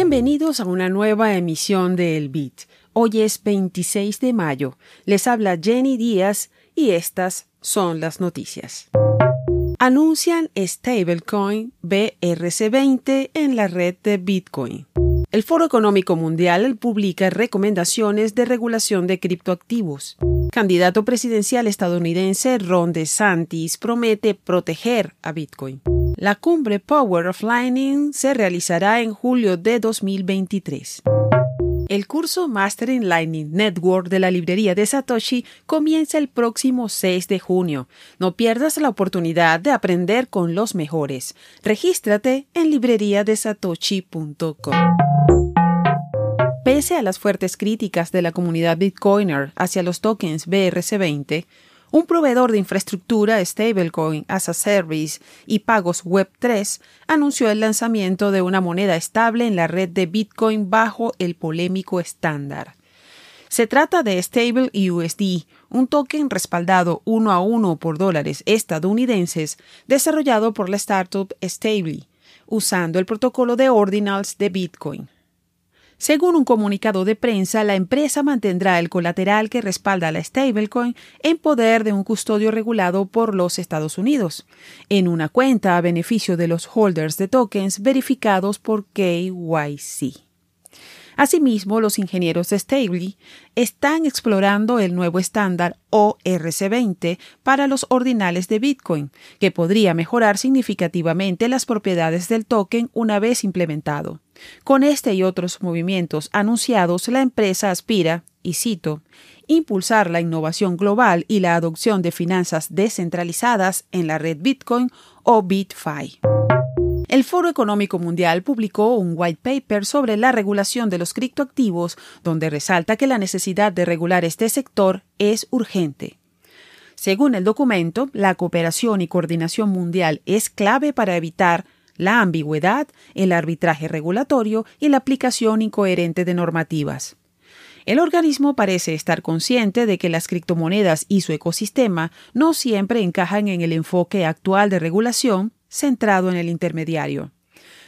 Bienvenidos a una nueva emisión de El Bit. Hoy es 26 de mayo. Les habla Jenny Díaz y estas son las noticias. Anuncian stablecoin BRC20 en la red de Bitcoin. El Foro Económico Mundial publica recomendaciones de regulación de criptoactivos. Candidato presidencial estadounidense Ron DeSantis promete proteger a Bitcoin. La cumbre Power of Lightning se realizará en julio de 2023. El curso Master in Lightning Network de la librería de Satoshi comienza el próximo 6 de junio. No pierdas la oportunidad de aprender con los mejores. Regístrate en libreriadesatoshi.com. Pese a las fuertes críticas de la comunidad Bitcoiner hacia los tokens BRC20, un proveedor de infraestructura stablecoin as a service y pagos Web3 anunció el lanzamiento de una moneda estable en la red de Bitcoin bajo el polémico estándar. Se trata de Stable USD, un token respaldado uno a uno por dólares estadounidenses desarrollado por la startup Stable, usando el protocolo de ordinals de Bitcoin. Según un comunicado de prensa, la empresa mantendrá el colateral que respalda la stablecoin en poder de un custodio regulado por los Estados Unidos, en una cuenta a beneficio de los holders de tokens verificados por KYC. Asimismo, los ingenieros de Stable están explorando el nuevo estándar ORC20 para los ordinales de Bitcoin, que podría mejorar significativamente las propiedades del token una vez implementado. Con este y otros movimientos anunciados, la empresa aspira, y cito, impulsar la innovación global y la adopción de finanzas descentralizadas en la red Bitcoin o BitFi. El Foro Económico Mundial publicó un white paper sobre la regulación de los criptoactivos, donde resalta que la necesidad de regular este sector es urgente. Según el documento, la cooperación y coordinación mundial es clave para evitar la ambigüedad, el arbitraje regulatorio y la aplicación incoherente de normativas. El organismo parece estar consciente de que las criptomonedas y su ecosistema no siempre encajan en el enfoque actual de regulación centrado en el intermediario.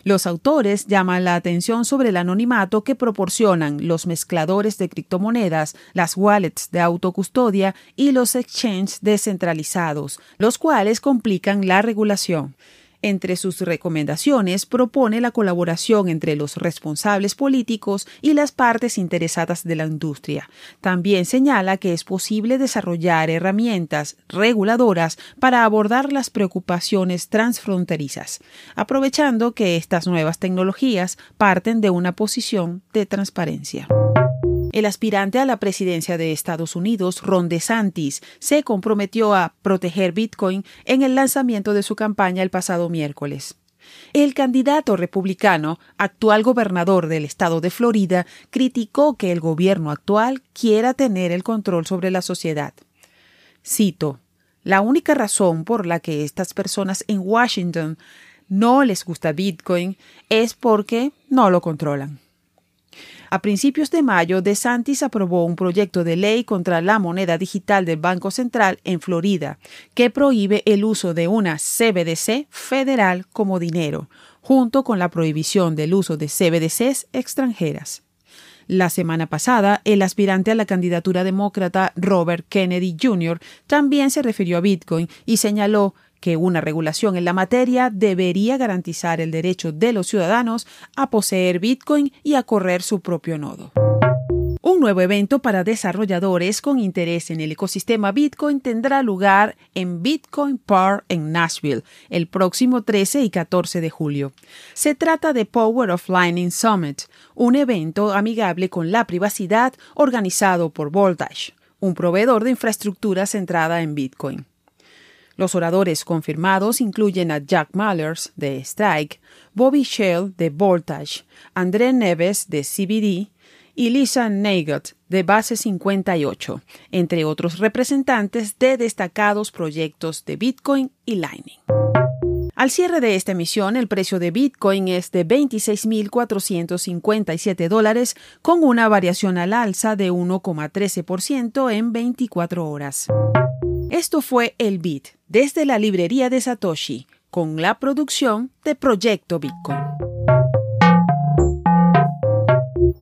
Los autores llaman la atención sobre el anonimato que proporcionan los mezcladores de criptomonedas, las wallets de autocustodia y los exchanges descentralizados, los cuales complican la regulación. Entre sus recomendaciones propone la colaboración entre los responsables políticos y las partes interesadas de la industria. También señala que es posible desarrollar herramientas reguladoras para abordar las preocupaciones transfronterizas, aprovechando que estas nuevas tecnologías parten de una posición de transparencia. El aspirante a la presidencia de Estados Unidos, Ron DeSantis, se comprometió a proteger Bitcoin en el lanzamiento de su campaña el pasado miércoles. El candidato republicano, actual gobernador del estado de Florida, criticó que el gobierno actual quiera tener el control sobre la sociedad. Cito, La única razón por la que estas personas en Washington no les gusta Bitcoin es porque no lo controlan. A principios de mayo, DeSantis aprobó un proyecto de ley contra la moneda digital del Banco Central en Florida, que prohíbe el uso de una CBDC federal como dinero, junto con la prohibición del uso de CBDCs extranjeras. La semana pasada, el aspirante a la candidatura demócrata Robert Kennedy Jr. también se refirió a Bitcoin y señaló que una regulación en la materia debería garantizar el derecho de los ciudadanos a poseer Bitcoin y a correr su propio nodo. Un nuevo evento para desarrolladores con interés en el ecosistema Bitcoin tendrá lugar en Bitcoin Par en Nashville el próximo 13 y 14 de julio. Se trata de Power of Lightning Summit, un evento amigable con la privacidad organizado por Voltage, un proveedor de infraestructura centrada en Bitcoin. Los oradores confirmados incluyen a Jack Mallers de Strike, Bobby Shell de Voltage, André Neves de CBD y Lisa Nagel de Base 58, entre otros representantes de destacados proyectos de Bitcoin y Lightning. Al cierre de esta emisión, el precio de Bitcoin es de 26.457 dólares, con una variación al alza de 1,13% en 24 horas. Esto fue el Bit desde la librería de Satoshi con la producción de Proyecto Bitcoin.